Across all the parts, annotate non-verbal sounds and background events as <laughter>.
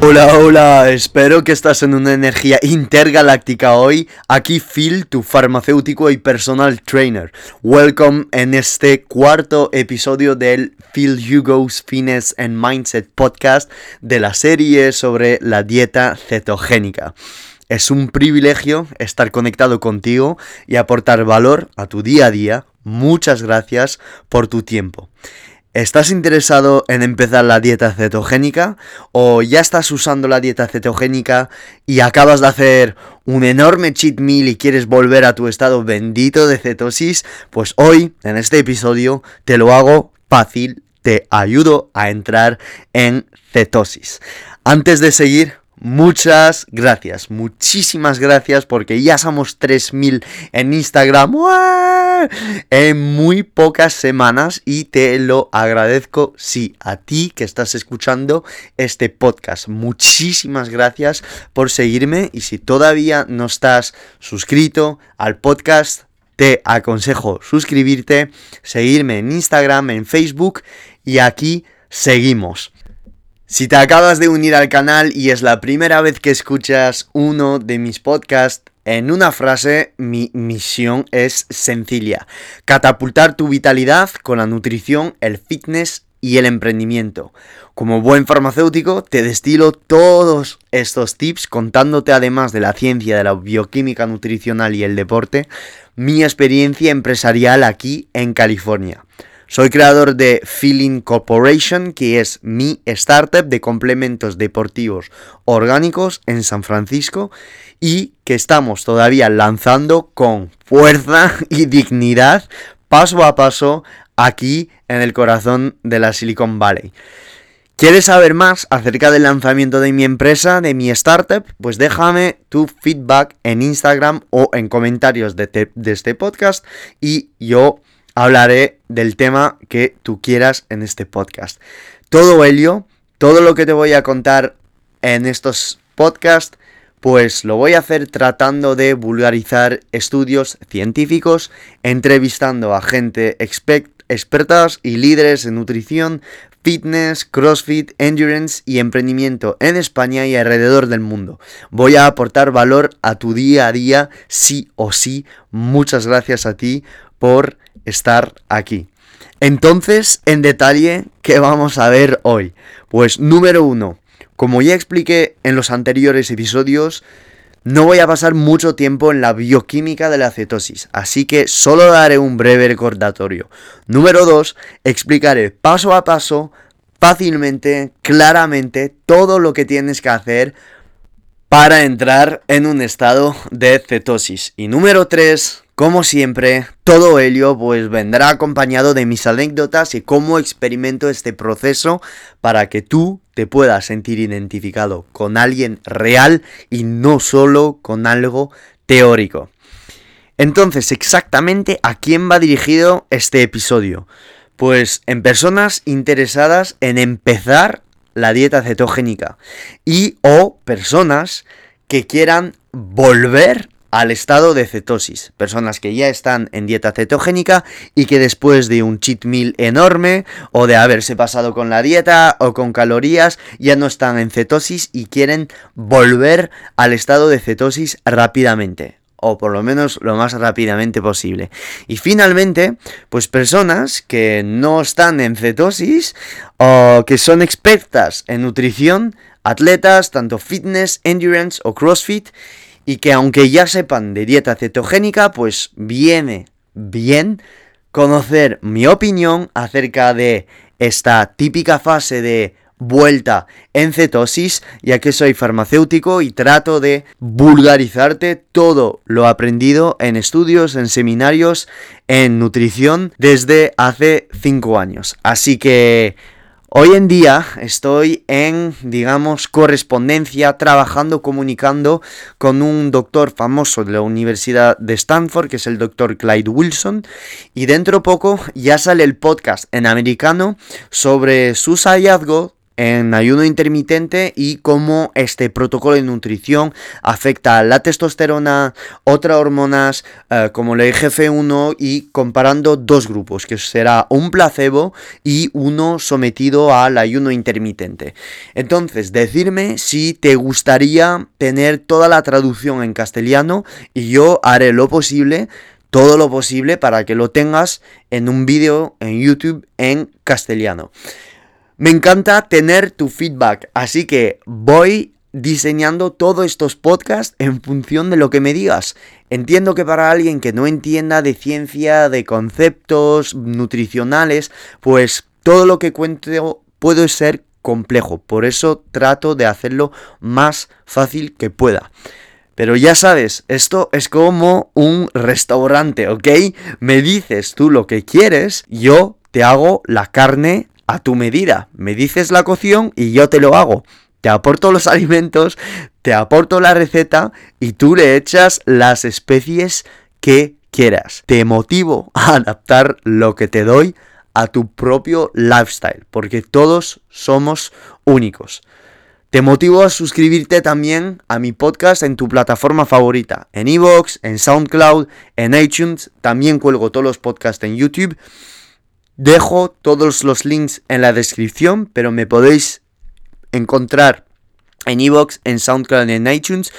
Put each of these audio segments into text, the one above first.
Hola, hola, espero que estás en una energía intergaláctica hoy. Aquí Phil, tu farmacéutico y personal trainer. Welcome en este cuarto episodio del Phil Hugo's Fitness and Mindset podcast de la serie sobre la dieta cetogénica. Es un privilegio estar conectado contigo y aportar valor a tu día a día. Muchas gracias por tu tiempo. ¿Estás interesado en empezar la dieta cetogénica? ¿O ya estás usando la dieta cetogénica y acabas de hacer un enorme cheat meal y quieres volver a tu estado bendito de cetosis? Pues hoy, en este episodio, te lo hago fácil, te ayudo a entrar en cetosis. Antes de seguir, Muchas gracias, muchísimas gracias porque ya somos 3000 en Instagram en muy pocas semanas y te lo agradezco, sí, a ti que estás escuchando este podcast. Muchísimas gracias por seguirme y si todavía no estás suscrito al podcast, te aconsejo suscribirte, seguirme en Instagram, en Facebook y aquí seguimos. Si te acabas de unir al canal y es la primera vez que escuchas uno de mis podcasts, en una frase, mi misión es sencilla. Catapultar tu vitalidad con la nutrición, el fitness y el emprendimiento. Como buen farmacéutico, te destilo todos estos tips contándote además de la ciencia de la bioquímica nutricional y el deporte, mi experiencia empresarial aquí en California. Soy creador de Feeling Corporation, que es mi startup de complementos deportivos orgánicos en San Francisco y que estamos todavía lanzando con fuerza y dignidad paso a paso aquí en el corazón de la Silicon Valley. ¿Quieres saber más acerca del lanzamiento de mi empresa, de mi startup? Pues déjame tu feedback en Instagram o en comentarios de, este podcast y yo hablaré del tema que tú quieras en este podcast. Todo ello, todo lo que te voy a contar en estos podcasts, pues lo voy a hacer tratando de vulgarizar estudios científicos, entrevistando a gente expertas y líderes en nutrición, fitness, crossfit, endurance y emprendimiento en España y alrededor del mundo. Voy a aportar valor a tu día a día, sí o sí. Muchas gracias a ti por estar aquí. Entonces, en detalle, ¿qué vamos a ver hoy? Pues número uno, como ya expliqué en los anteriores episodios, no voy a pasar mucho tiempo en la bioquímica de la cetosis, así que solo daré un breve recordatorio. Número 2, explicaré paso a paso, fácilmente, claramente, todo lo que tienes que hacer para entrar en un estado de cetosis. Y número 3, como siempre, todo ello pues vendrá acompañado de mis anécdotas y cómo experimento este proceso para que tú te puedas sentir identificado con alguien real y no solo con algo teórico. Entonces, exactamente a quién va dirigido este episodio? Pues en personas interesadas en empezar la dieta cetogénica y o personas que quieran volver al estado de cetosis. Personas que ya están en dieta cetogénica y que después de un cheat meal enorme o de haberse pasado con la dieta o con calorías ya no están en cetosis y quieren volver al estado de cetosis rápidamente o por lo menos lo más rápidamente posible. Y finalmente, pues personas que no están en cetosis o que son expertas en nutrición, atletas, tanto fitness, endurance o crossfit, y que aunque ya sepan de dieta cetogénica, pues viene bien conocer mi opinión acerca de esta típica fase de vuelta en cetosis, ya que soy farmacéutico y trato de vulgarizarte todo lo aprendido en estudios, en seminarios, en nutrición desde hace 5 años. Así que Hoy en día estoy en, digamos, correspondencia, trabajando, comunicando con un doctor famoso de la Universidad de Stanford, que es el doctor Clyde Wilson, y dentro poco ya sale el podcast en americano sobre sus hallazgos en ayuno intermitente y cómo este protocolo de nutrición afecta a la testosterona, otras hormonas eh, como la IGF-1 y comparando dos grupos, que será un placebo y uno sometido al ayuno intermitente. Entonces, decirme si te gustaría tener toda la traducción en castellano y yo haré lo posible todo lo posible para que lo tengas en un vídeo en YouTube en castellano. Me encanta tener tu feedback, así que voy diseñando todos estos podcasts en función de lo que me digas. Entiendo que para alguien que no entienda de ciencia, de conceptos nutricionales, pues todo lo que cuento puede ser complejo. Por eso trato de hacerlo más fácil que pueda. Pero ya sabes, esto es como un restaurante, ¿ok? Me dices tú lo que quieres, yo te hago la carne a tu medida. Me dices la cocción y yo te lo hago. Te aporto los alimentos, te aporto la receta y tú le echas las especies que quieras. Te motivo <laughs> a adaptar lo que te doy a tu propio lifestyle, porque todos somos únicos. Te motivo a suscribirte también a mi podcast en tu plataforma favorita, en Evox, en SoundCloud, en iTunes, también cuelgo todos los podcasts en YouTube Dejo todos los links en la descripción, pero me podéis encontrar en iVoox, en SoundCloud y en iTunes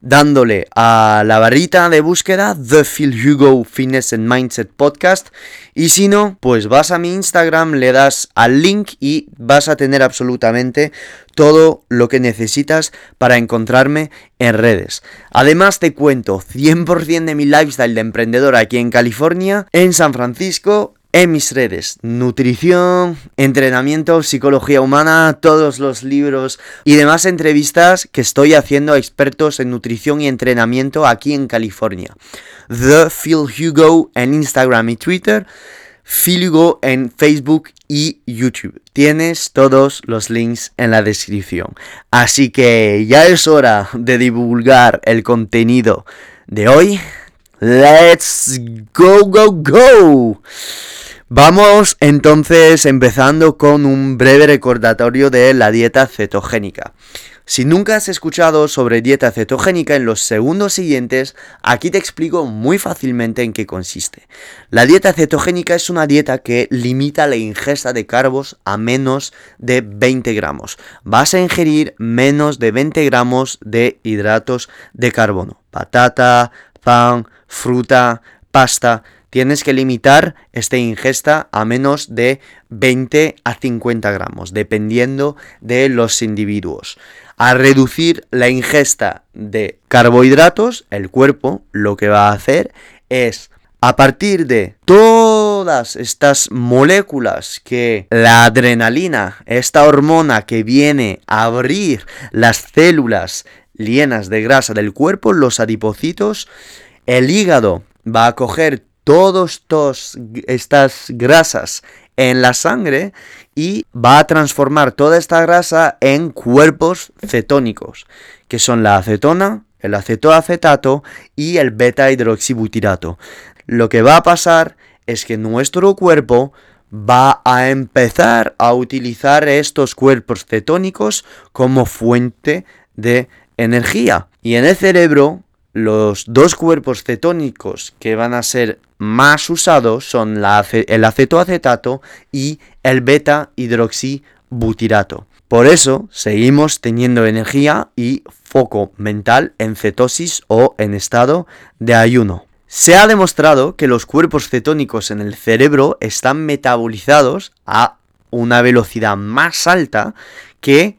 dándole a la barrita de búsqueda The Phil Hugo Fitness and Mindset Podcast. Y si no, pues vas a mi Instagram, le das al link y vas a tener absolutamente todo lo que necesitas para encontrarme en redes. Además te cuento 100% de mi lifestyle de emprendedor aquí en California, en San Francisco, en mis redes. Nutrición, entrenamiento, psicología humana, todos los libros y demás entrevistas que estoy haciendo a expertos en nutrición y entrenamiento aquí en California. The Phil Hugo en Instagram y Twitter. Phil Hugo en Facebook y YouTube. Tienes todos los links en la descripción. Así que ya es hora de divulgar el contenido de hoy. Let's go, go, go. Vamos entonces empezando con un breve recordatorio de la dieta cetogénica. Si nunca has escuchado sobre dieta cetogénica en los segundos siguientes, aquí te explico muy fácilmente en qué consiste. La dieta cetogénica es una dieta que limita la ingesta de carbos a menos de 20 gramos. Vas a ingerir menos de 20 gramos de hidratos de carbono. Patata, pan, fruta, pasta tienes que limitar esta ingesta a menos de 20 a 50 gramos, dependiendo de los individuos. A reducir la ingesta de carbohidratos, el cuerpo lo que va a hacer es, a partir de todas estas moléculas que la adrenalina, esta hormona que viene a abrir las células llenas de grasa del cuerpo, los adipocitos, el hígado va a coger todas estas grasas en la sangre y va a transformar toda esta grasa en cuerpos cetónicos, que son la acetona, el acetoacetato y el beta hidroxibutirato. Lo que va a pasar es que nuestro cuerpo va a empezar a utilizar estos cuerpos cetónicos como fuente de energía. Y en el cerebro, los dos cuerpos cetónicos que van a ser más usados son el acetoacetato y el beta hidroxibutirato. Por eso seguimos teniendo energía y foco mental en cetosis o en estado de ayuno. Se ha demostrado que los cuerpos cetónicos en el cerebro están metabolizados a una velocidad más alta que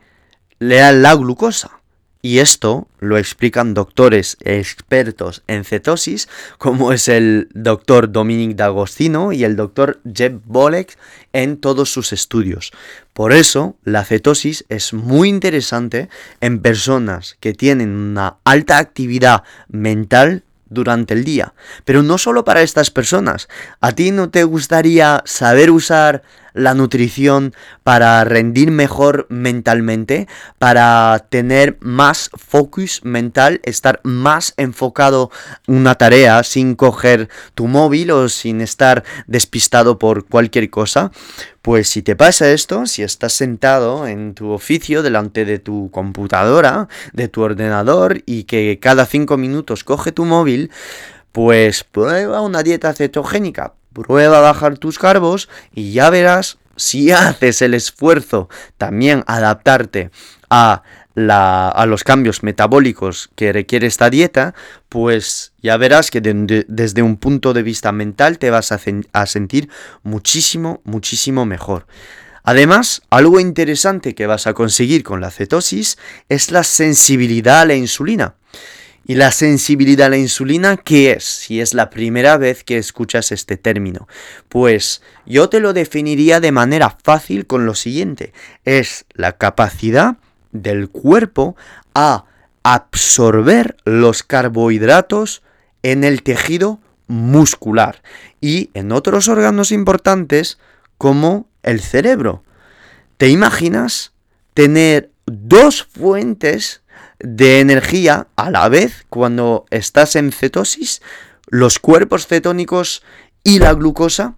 la glucosa. Y esto lo explican doctores expertos en cetosis, como es el doctor Dominic D'Agostino y el doctor Jeb Bolek en todos sus estudios. Por eso, la cetosis es muy interesante en personas que tienen una alta actividad mental durante el día. Pero no solo para estas personas. ¿A ti no te gustaría saber usar la nutrición, para rendir mejor mentalmente, para tener más focus mental, estar más enfocado en una tarea sin coger tu móvil o sin estar despistado por cualquier cosa. Pues si te pasa esto, si estás sentado en tu oficio delante de tu computadora, de tu ordenador y que cada cinco minutos coge tu móvil, pues prueba una dieta cetogénica, prueba bajar tus carbos y ya verás si <laughs> haces el esfuerzo también adaptarte a a los cambios metabólicos que requiere esta dieta, pues ya verás que desde un punto de vista mental te vas a, a sentir muchísimo, muchísimo mejor. Además, algo interesante que vas a conseguir con la cetosis es la sensibilidad a la insulina. ¿Y la sensibilidad a la insulina qué es? Si es la primera vez que escuchas este término. Pues yo te lo definiría de manera fácil con lo siguiente. Es la capacidad del cuerpo a absorber los carbohidratos en el tejido muscular y en otros órganos importantes como el cerebro. ¿Te imaginas tener dos fuentes de energía a la vez cuando estás en cetosis? Los cuerpos cetónicos y la glucosa.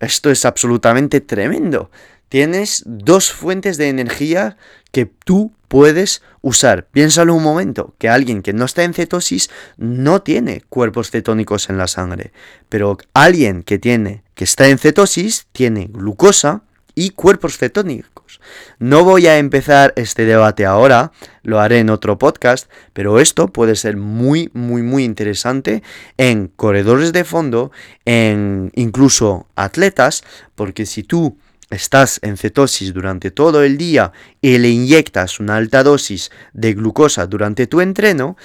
Esto es absolutamente tremendo. Tienes dos fuentes de energía que tú puedes usar. Piénsalo un momento, que alguien que no está en cetosis no tiene cuerpos cetónicos en la sangre, pero alguien que tiene que está en cetosis tiene glucosa y cuerpos cetónicos. No voy a empezar este debate ahora, lo haré en otro podcast, pero esto puede ser muy muy muy interesante en corredores de fondo, en incluso atletas, porque si tú estás en cetosis durante todo el día y le inyectas una alta dosis de glucosa durante tu entreno,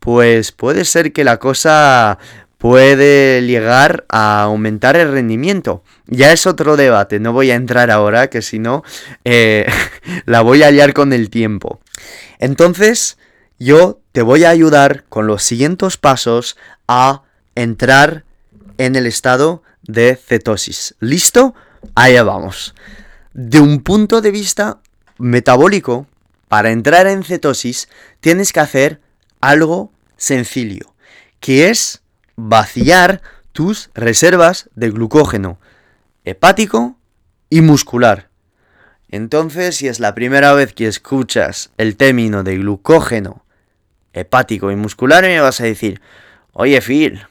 pues puede ser que la cosa puede llegar a aumentar el rendimiento. Ya es otro debate, no voy a entrar ahora, que si no, eh, <laughs> la voy a liar con el tiempo. Entonces, yo te voy a ayudar con los siguientes pasos a entrar en el estado de cetosis. ¿Listo? Allá vamos. De un punto de vista metabólico, para entrar en cetosis tienes que hacer algo sencillo, que es vaciar tus reservas de glucógeno hepático y muscular. Entonces, si es la primera vez que escuchas el término de glucógeno hepático y muscular, me vas a decir, oye Phil,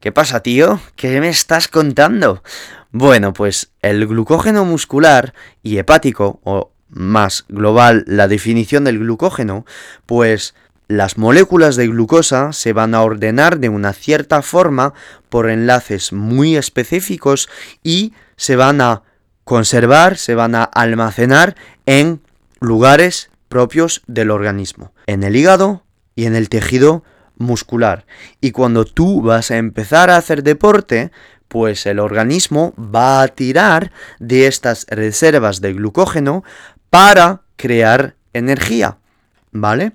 ¿qué pasa tío? ¿Qué me estás contando? Bueno, pues el glucógeno muscular y hepático, o más global la definición del glucógeno, pues las moléculas de glucosa se van a ordenar de una cierta forma por enlaces muy específicos y se van a conservar, se van a almacenar en lugares propios del organismo, en el hígado y en el tejido muscular. Y cuando tú vas a empezar a hacer deporte, pues el organismo va a tirar de estas reservas de glucógeno para crear energía, ¿vale?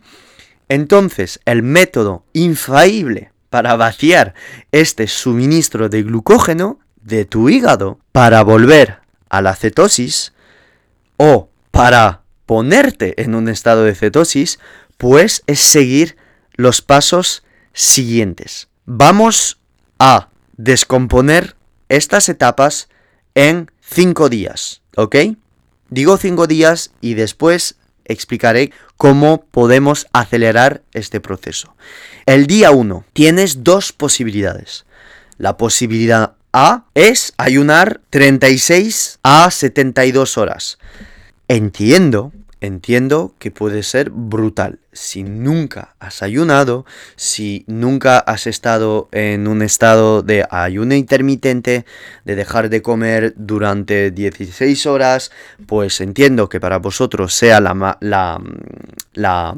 Entonces, el método infalible para vaciar este suministro de glucógeno de tu hígado para volver a la cetosis o para ponerte en un estado de cetosis, pues es seguir los pasos siguientes. Vamos a descomponer estas etapas en cinco días, ¿ok? Digo cinco días y después explicaré cómo podemos acelerar este proceso. El día 1 tienes dos posibilidades. La posibilidad A es ayunar 36 a 72 horas. Entiendo entiendo que puede ser brutal. Si nunca has ayunado, si nunca has estado en un estado de ayuno intermitente, de dejar de comer durante 16 horas, pues entiendo que para vosotros sea la, la, la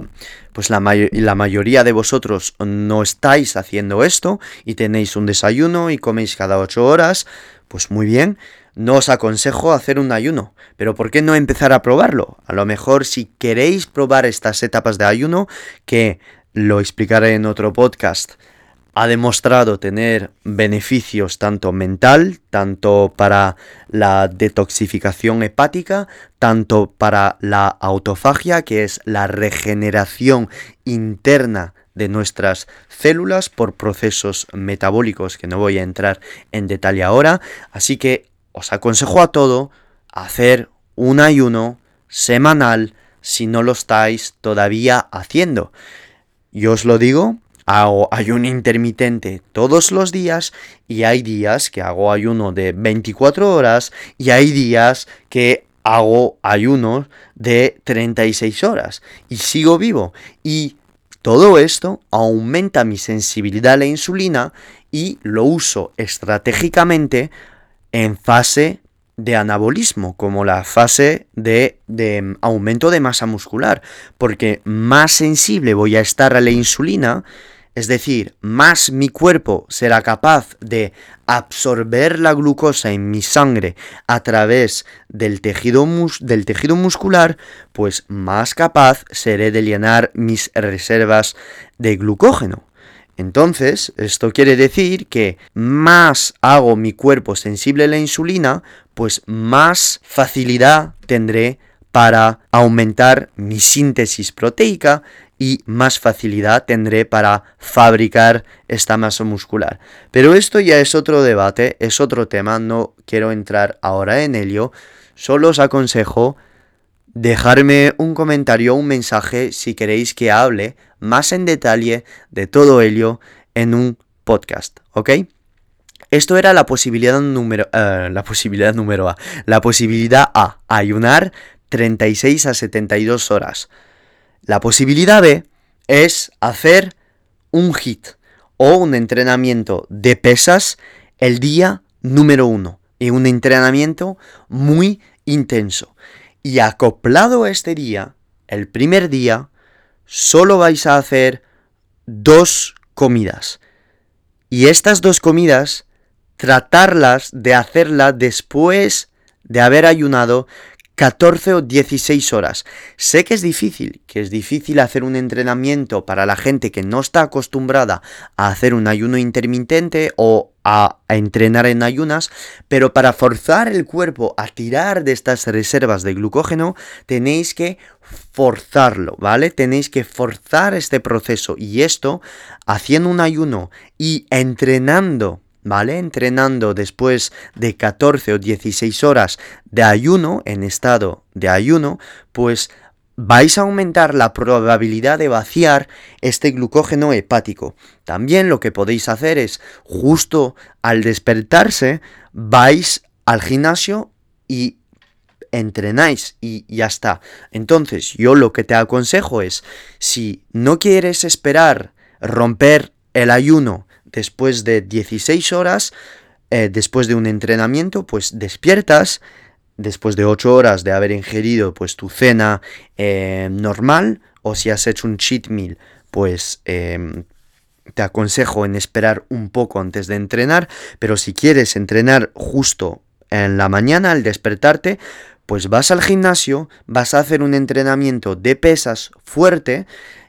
pues la, la mayoría de vosotros no estáis haciendo esto y tenéis un desayuno y coméis cada 8 horas, pues muy bien no os aconsejo hacer un ayuno, pero ¿por qué no empezar a probarlo? A lo mejor si queréis probar estas etapas de ayuno, que lo explicaré en otro podcast, ha demostrado tener beneficios tanto mental, tanto para la detoxificación hepática, tanto para la autofagia, que es la regeneración interna de nuestras células por procesos metabólicos que no voy a entrar en detalle ahora. Así que os aconsejo a todo hacer un ayuno semanal si no lo estáis todavía haciendo. Yo os lo digo, hago ayuno intermitente todos los días y hay días que hago ayuno de 24 horas y hay días que hago ayuno de 36 horas y sigo vivo y todo esto aumenta mi sensibilidad a la insulina y lo uso estratégicamente en fase de anabolismo, como la fase de, de, aumento de masa muscular, porque más sensible voy a estar a la insulina, es decir, más mi cuerpo será capaz de absorber la glucosa en mi sangre a través del tejido, muscular, pues más capaz seré de llenar mis reservas de glucógeno. Entonces, esto quiere decir que más hago mi cuerpo sensible a la insulina, pues más facilidad tendré para aumentar mi síntesis proteica y más facilidad tendré para fabricar esta masa muscular. Pero esto ya es otro debate, es otro tema, no quiero entrar ahora en ello, solo os aconsejo dejarme un comentario un mensaje si queréis que hable más en detalle de todo ello en un podcast, ¿ok? Esto era la posibilidad número, uh, la posibilidad número A. La posibilidad A, ayunar 36 a 72 horas. La posibilidad B es hacer un hit o un entrenamiento de pesas el día número uno. Y un entrenamiento muy intenso. Y acoplado a este día, el primer día, solo vais a hacer dos comidas. Y estas dos comidas, tratarlas de hacerlas después de haber ayunado 14 o 16 horas. Sé que es difícil, que es difícil hacer un entrenamiento para la gente que no está acostumbrada a hacer un ayuno intermitente o a, entrenar en ayunas, pero para forzar el cuerpo a tirar de estas reservas de glucógeno, tenéis que forzarlo, ¿vale? Tenéis que forzar este proceso y esto haciendo un ayuno y entrenando ¿vale? Entrenando después de 14 o 16 horas de ayuno, en estado de ayuno, pues vais a aumentar la probabilidad de vaciar este glucógeno hepático. También lo que podéis hacer es, justo al despertarse, vais al gimnasio y entrenáis y ya está. Entonces, yo lo que te aconsejo es, si no quieres esperar romper el ayuno después de 16 horas, eh, después de un entrenamiento, pues despiertas, después de 8 horas de haber ingerido pues tu cena eh, normal, o si has hecho un cheat meal, pues em, te aconsejo en esperar un poco antes de entrenar, pero si quieres entrenar justo en la mañana al despertarte, pues vas al gimnasio, vas a hacer un entrenamiento de pesas fuerte,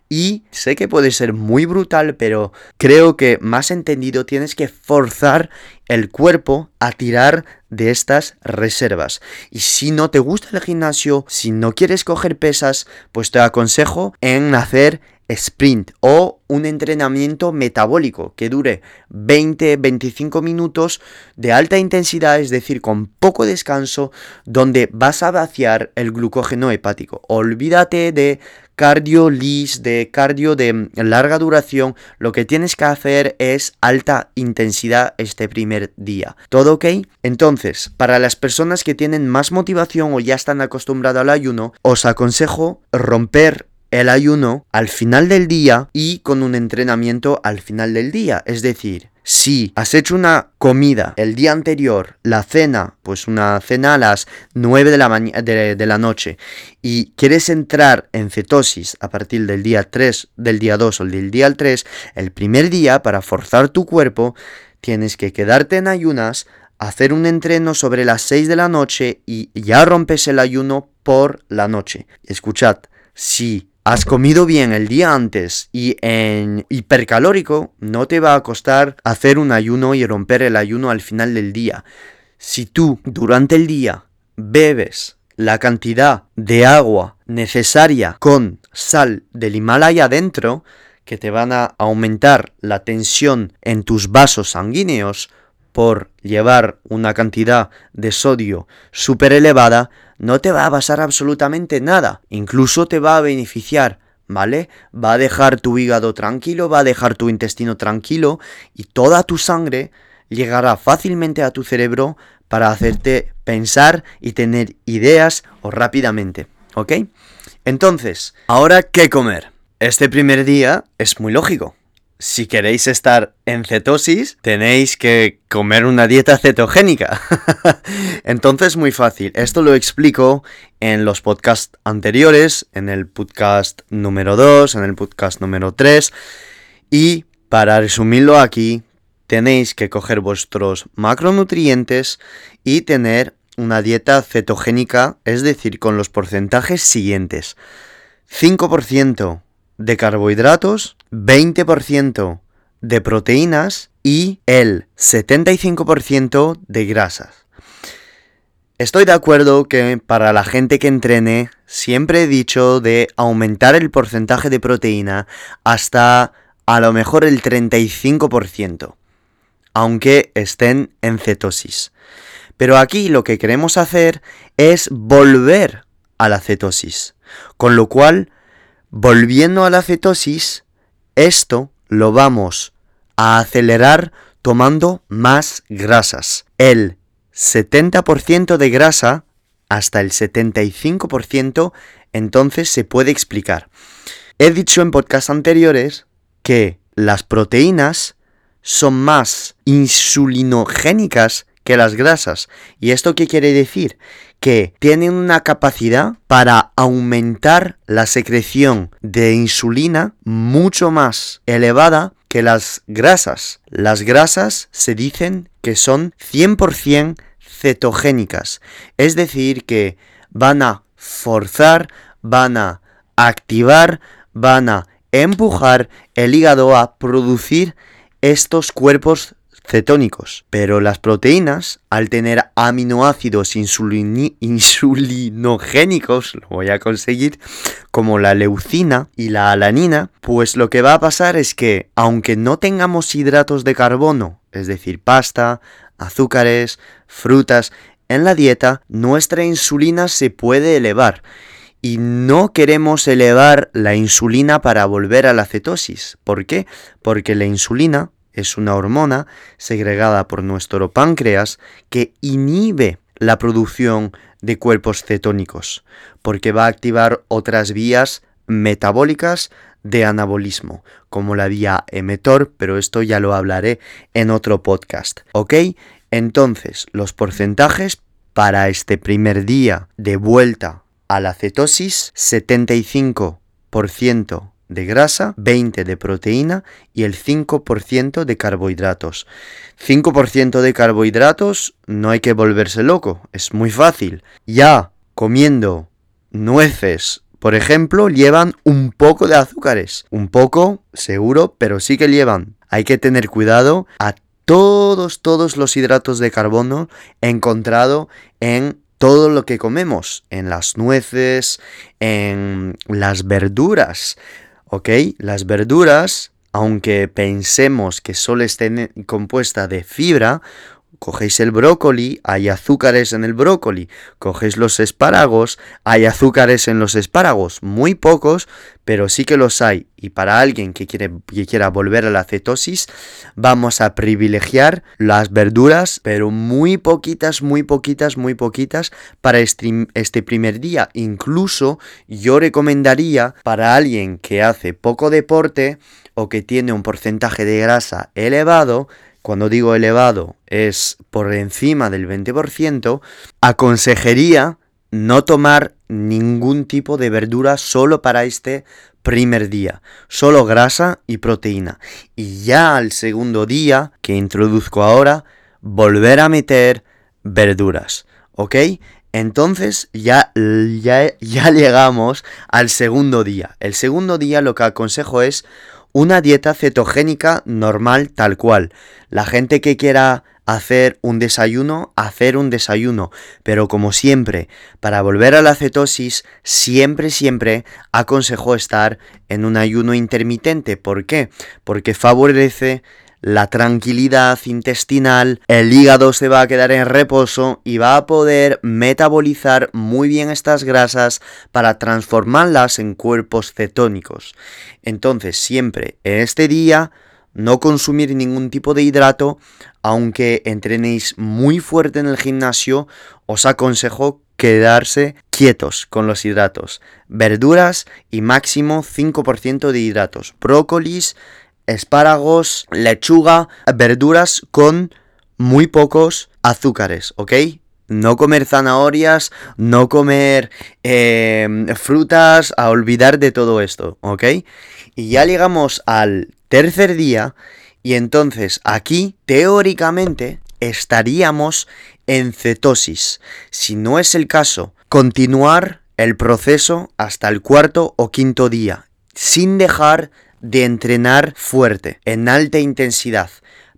y sé que puede ser muy brutal, pero creo que más entendido tienes que forzar el cuerpo a tirar de estas reservas. Y si no te gusta el gimnasio, si no quieres coger pesas, pues te aconsejo en hacer sprint o un entrenamiento metabólico que dure 20-25 minutos de alta intensidad, es decir, con poco descanso, donde vas a vaciar el glucógeno hepático. Olvídate de cardio lis, de cardio de larga duración, lo que tienes que hacer es alta intensidad este primer día. ¿Todo ok? Entonces, para las personas que tienen más motivación o ya están acostumbrados al ayuno, os aconsejo romper el ayuno al final del día y con un entrenamiento al final del día. Es decir, si has hecho una comida el día anterior, la cena, pues una cena a las 9 de la, de, la noche, y quieres entrar en cetosis a partir del día 3, del día 2 o del día 3, el primer día, para forzar tu cuerpo, tienes que quedarte en ayunas, hacer un entreno sobre las 6 de la noche y ya rompes el ayuno por la noche. Escuchad, si has comido bien el día antes y en hipercalórico, no te va a costar hacer un ayuno y romper el ayuno al final del día. Si tú durante el día bebes la cantidad de agua necesaria con sal del Himalaya dentro, que te van a aumentar la tensión en tus vasos sanguíneos por llevar una cantidad de sodio súper elevada, no te va a pasar absolutamente nada. Incluso te va a beneficiar, ¿vale? Va a dejar tu hígado tranquilo, va a dejar tu intestino tranquilo y toda tu sangre llegará fácilmente a tu cerebro para hacerte pensar y tener ideas o rápidamente, ¿ok? Entonces, ¿ahora qué comer? Este primer día es muy lógico. Si queréis estar en cetosis, tenéis que comer una dieta cetogénica. <laughs> Entonces, muy fácil. Esto lo explico en los podcasts anteriores, en el podcast número 2, en el podcast número 3. Y para resumirlo aquí, tenéis que coger vuestros macronutrientes y tener una dieta cetogénica, es decir, con los porcentajes siguientes. 5% de carbohidratos, 20% de proteínas y el 75% de grasas. Estoy de acuerdo que para la gente que entrene siempre he dicho de aumentar el porcentaje de proteína hasta a lo mejor el 35% aunque estén en cetosis. Pero aquí lo que queremos hacer es volver a la cetosis. Con lo cual, volviendo a la cetosis, esto lo vamos a acelerar tomando más grasas. El 70% de grasa hasta el 75% entonces se puede explicar. He dicho en podcasts anteriores que las proteínas son más insulinogénicas que las grasas. ¿Y esto qué quiere decir? Que tienen una capacidad para aumentar la secreción de insulina mucho más elevada que las grasas. Las grasas se dicen que son 100% cetogénicas. Es decir, que van a forzar, van a activar, van a empujar el hígado a producir estos cuerpos cetónicos. Pero las proteínas, al tener aminoácidos insulinogénicos, lo voy a conseguir, como la leucina y la alanina, pues lo que va a pasar es que, aunque no tengamos hidratos de carbono, es decir, pasta, azúcares, frutas, en la dieta, nuestra insulina se puede elevar. Y no queremos elevar la insulina para volver a la cetosis. ¿Por qué? Porque la insulina es una hormona segregada por nuestro páncreas que inhibe la producción de cuerpos cetónicos, porque va a activar otras vías metabólicas de anabolismo, como la vía emetor, pero esto ya lo hablaré en otro podcast. ¿Ok? Entonces, los porcentajes para este primer día de vuelta a la cetosis, 75% de grasa, 20 de proteína y el 5% de carbohidratos. 5% de carbohidratos no hay que volverse loco, es muy fácil. Ya comiendo nueces, por ejemplo, llevan un poco de azúcares. Un poco, seguro, pero sí que llevan. Hay que tener cuidado a todos, todos los hidratos de carbono encontrado en todo lo que comemos, en las nueces, en las verduras. ¿Ok? Las verduras, aunque pensemos que solo estén compuesta de fibra, Cogéis el brócoli, hay azúcares en el brócoli. Cogéis los espárragos, hay azúcares en los espárragos. Muy pocos, pero sí que los hay. Y para alguien que, quiere, que quiera volver a la cetosis, vamos a privilegiar las verduras, pero muy poquitas, muy poquitas, muy poquitas para este, este primer día. Incluso yo recomendaría para alguien que hace poco deporte o que tiene un porcentaje de grasa elevado, cuando digo elevado es por encima del 20%, aconsejaría no tomar ningún tipo de verdura solo para este primer día, solo grasa y proteína. Y ya al segundo día, que introduzco ahora, volver a meter verduras, ¿ok? Entonces ya, ya, ya llegamos al segundo día. El segundo día lo que aconsejo es una dieta cetogénica normal tal cual. La gente que quiera hacer un desayuno, hacer un desayuno. Pero como siempre, para volver a la cetosis, siempre, siempre aconsejo estar en un ayuno intermitente. ¿Por qué? Porque favorece la tranquilidad intestinal, el hígado se va a quedar en reposo y va a poder metabolizar muy bien estas grasas para transformarlas en cuerpos cetónicos. Entonces, siempre en este día, no consumir ningún tipo de hidrato, aunque entrenéis muy fuerte en el gimnasio, os aconsejo quedarse quietos con los hidratos. Verduras y máximo 5% de hidratos. Brócolis, espárragos, lechuga, verduras con muy pocos azúcares, ¿ok? No comer zanahorias, no comer em, frutas, a olvidar de todo esto, ¿ok? Y ya llegamos al tercer día y entonces aquí, teóricamente, estaríamos en cetosis. Si no es el caso, continuar el proceso hasta el cuarto o quinto día, sin dejar de entrenar fuerte, en alta intensidad,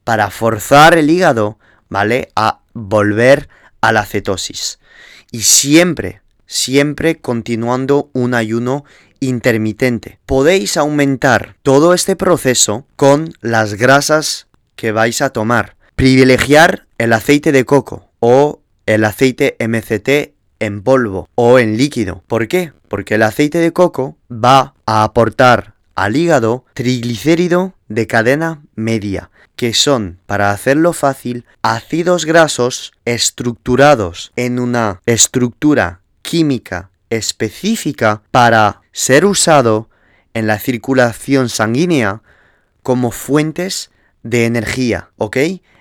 para forzar el hígado, ¿vale? A volver a la cetosis. Y siempre, siempre continuando un ayuno intermitente. Podéis aumentar todo este proceso con las grasas que vais a tomar. Privilegiar el aceite de coco o el aceite MCT en polvo o en líquido. ¿Por qué? Porque el aceite de coco va a aportar al hígado triglicérido de cadena media, que son, para hacerlo fácil, ácidos grasos estructurados en una estructura química específica para ser usado en la circulación sanguínea como fuentes de energía, ¿ok?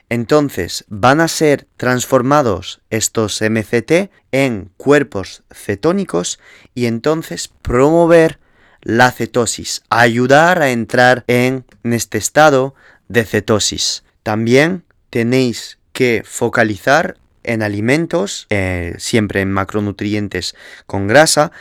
Entonces van a ser transformados estos MCT en cuerpos cetónicos y entonces promover la cetosis, ayudar a entrar en este estado de cetosis. También tenéis que focalizar en alimentos, eh, siempre en macronutrientes con grasa,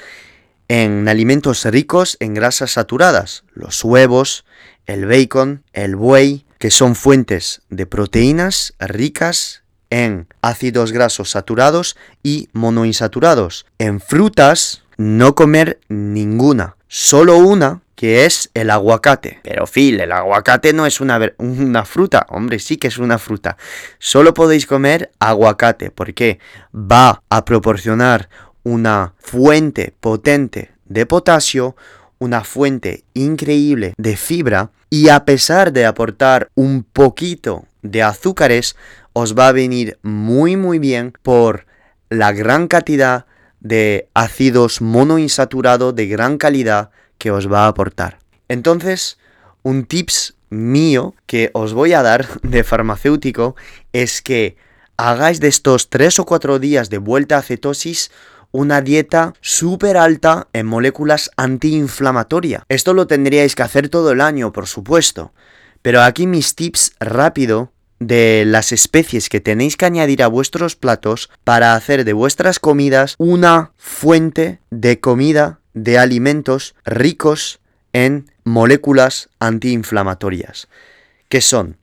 en alimentos ricos en grasas saturadas, los huevos, el bacon, el buey, que son fuentes de proteínas ricas en ácidos grasos saturados y monoinsaturados. En frutas, no comer ninguna, solo una que es el aguacate. Pero Phil, el aguacate no es una, una, fruta. Hombre, sí que es una fruta. Solo podéis comer aguacate porque va a proporcionar una fuente potente de potasio, una fuente increíble de fibra y a pesar de aportar un poquito de azúcares, os va a venir muy muy bien por la gran cantidad de ácidos monoinsaturados de gran calidad que os va a aportar. Entonces, un tips mío que os voy a dar <laughs> de farmacéutico es que hagáis de estos 3 o 4 días de vuelta a cetosis una dieta súper alta en moléculas antiinflamatorias. Esto lo tendríais que hacer todo el año, por supuesto. Pero aquí mis tips rápido de las especies que tenéis que añadir a vuestros platos para hacer de vuestras comidas una fuente de comida de alimentos ricos en moléculas antiinflamatorias, que son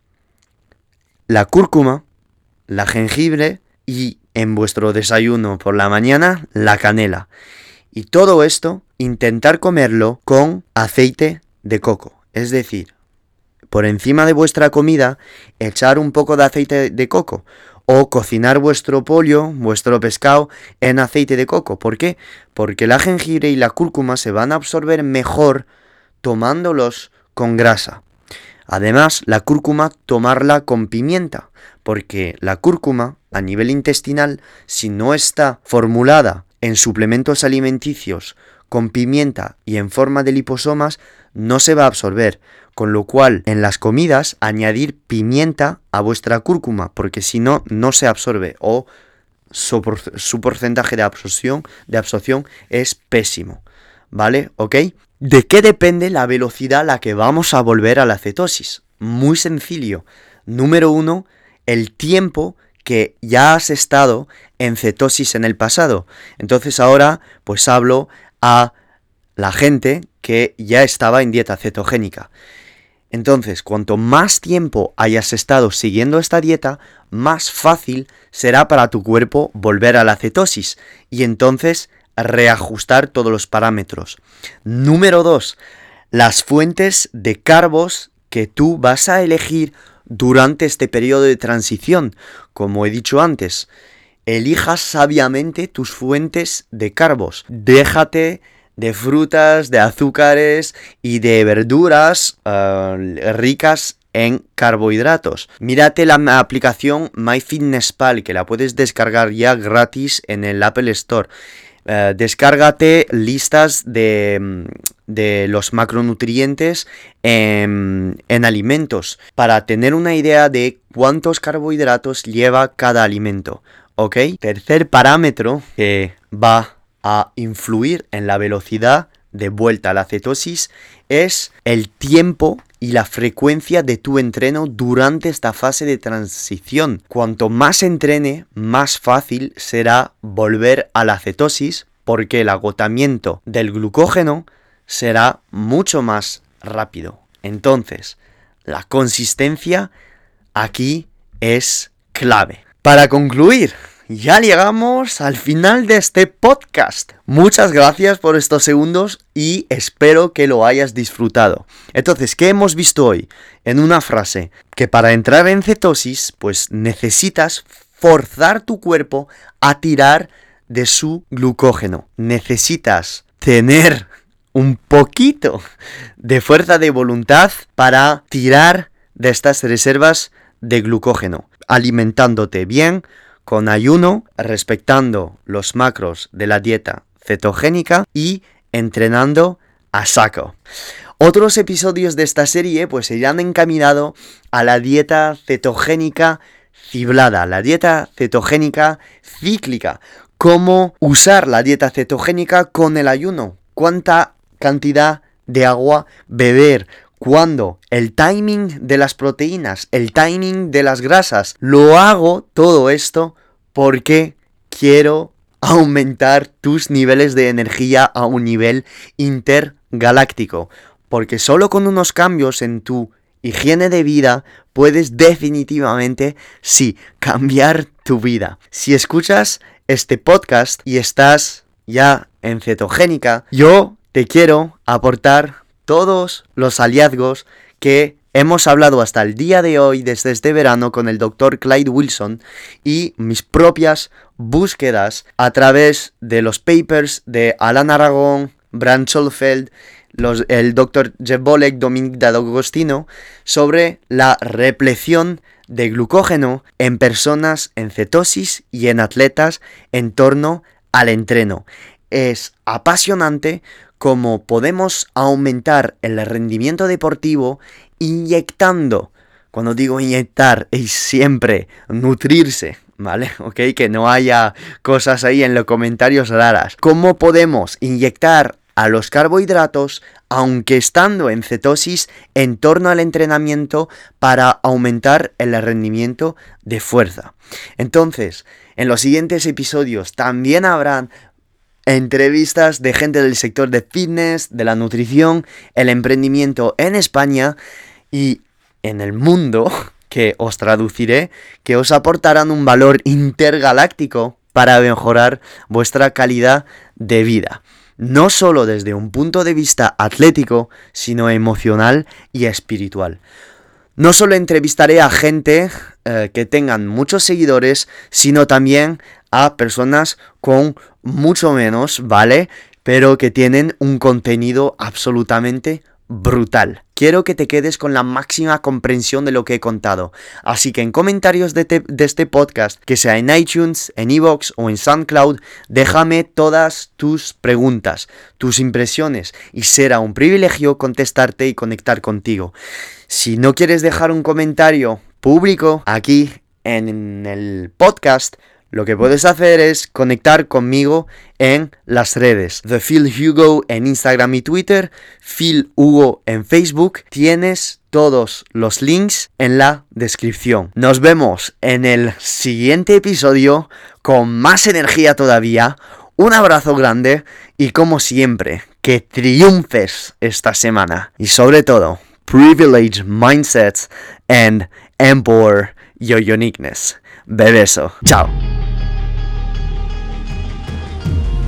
la cúrcuma, la jengibre y en vuestro desayuno por la mañana la canela. Y todo esto intentar comerlo con aceite de coco, es decir, por encima de vuestra comida echar un poco de aceite de coco o cocinar vuestro pollo, vuestro pescado en aceite de coco. ¿Por qué? Porque la jengibre y la cúrcuma se van a absorber mejor tomándolos con grasa. Además, la cúrcuma tomarla con pimienta, porque la cúrcuma a nivel intestinal, si no está formulada en suplementos alimenticios con pimienta y en forma de liposomas, no se va a absorber. Con lo cual, en las comidas, añadir pimienta a vuestra cúrcuma, porque si no, no se absorbe o su, porcentaje de absorción, de absorción es pésimo. ¿Vale? ¿Ok? ¿De qué depende la velocidad a la que vamos a volver a la cetosis? Muy sencillo. Número uno, el tiempo que ya has estado en cetosis en el pasado. Entonces ahora pues hablo a la gente que ya estaba en dieta cetogénica. Entonces, cuanto más tiempo hayas estado siguiendo esta dieta, más fácil será para tu cuerpo volver a la cetosis y entonces reajustar todos los parámetros. Número 2. Las fuentes de carbos que tú vas a elegir durante este periodo de transición. Como he dicho antes, elijas sabiamente tus fuentes de carbos. Déjate de frutas, de azúcares y de verduras eh, ricas en carbohidratos. Mírate la aplicación MyFitnessPal que la puedes descargar ya gratis en el Apple Store. Eh, descárgate listas de, mm, de, los macronutrientes en, en alimentos para tener una idea de cuántos carbohidratos lleva cada alimento. ¿Ok? Tercer parámetro que va a influir en la velocidad de vuelta a la cetosis es el tiempo y la frecuencia de tu entreno durante esta fase de transición. Cuanto más entrene, más fácil será volver a la cetosis porque el agotamiento del glucógeno será mucho más rápido. Entonces, la consistencia aquí es clave. Para concluir, ya llegamos al final de este podcast. Muchas gracias por estos segundos y espero que lo hayas disfrutado. Entonces, ¿qué hemos visto hoy? En una frase, que para entrar en cetosis, pues necesitas forzar tu cuerpo a tirar de su glucógeno. Necesitas tener un poquito de fuerza de voluntad para tirar de estas reservas de glucógeno, alimentándote bien, con ayuno, respetando los macros de la dieta cetogénica y entrenando a saco. Otros episodios de esta serie pues se han encaminado a la dieta cetogénica ciblada, la dieta cetogénica cíclica, cómo usar la dieta cetogénica con el ayuno, cuánta cantidad de agua beber, cuándo, el timing de las proteínas, el timing de las grasas. Lo hago todo esto porque quiero aumentar tus niveles de energía a un nivel intergaláctico. Porque solo con unos cambios en tu higiene de vida puedes definitivamente, sí, cambiar tu vida. Si escuchas este podcast y estás ya en cetogénica, yo te quiero aportar todos los hallazgos que hemos hablado hasta el día de hoy, desde este verano, con el doctor Clyde Wilson y mis propias búsquedas a través de los papers de Alan Aragón, Brand Schollfeld, el doctor Jeff Bolek, Dominic D'Agostino, sobre la repleción de glucógeno en personas en cetosis y en atletas en torno al entreno. Es apasionante cómo podemos aumentar el rendimiento deportivo inyectando. Cuando digo inyectar, es siempre nutrirse, ¿vale? <laughs> Ok, que no haya cosas ahí en los comentarios raras. ¿Cómo podemos inyectar a los carbohidratos, aunque estando en cetosis, en torno al entrenamiento para aumentar el rendimiento de fuerza? Entonces, en los siguientes episodios también habrán entrevistas de gente del sector de fitness, de la nutrición, el emprendimiento en España y en el mundo, <laughs> que os traduciré, que os aportarán un valor intergaláctico para mejorar vuestra calidad de vida. No solo desde un punto de vista atlético, sino emocional y espiritual. No solo entrevistaré a gente eh, que tengan muchos seguidores, sino también a personas con mucho menos, ¿vale? Pero que tienen un contenido absolutamente brutal. Quiero que te quedes con la máxima comprensión de lo que he contado. Así que en comentarios de, este podcast, que sea en iTunes, en Evox o en SoundCloud, déjame todas tus preguntas, tus impresiones y será un privilegio contestarte y conectar contigo. Si no quieres dejar un comentario público aquí en el podcast, Lo que puedes hacer es conectar conmigo en las redes. The Phil Hugo en Instagram y Twitter, Phil Hugo en Facebook. Tienes todos los links en la descripción. Nos vemos en el siguiente episodio con más energía todavía. Un abrazo grande y como siempre, que triunfes esta semana. Y sobre todo, privilege mindsets and empower your uniqueness. Bebeso. Chao.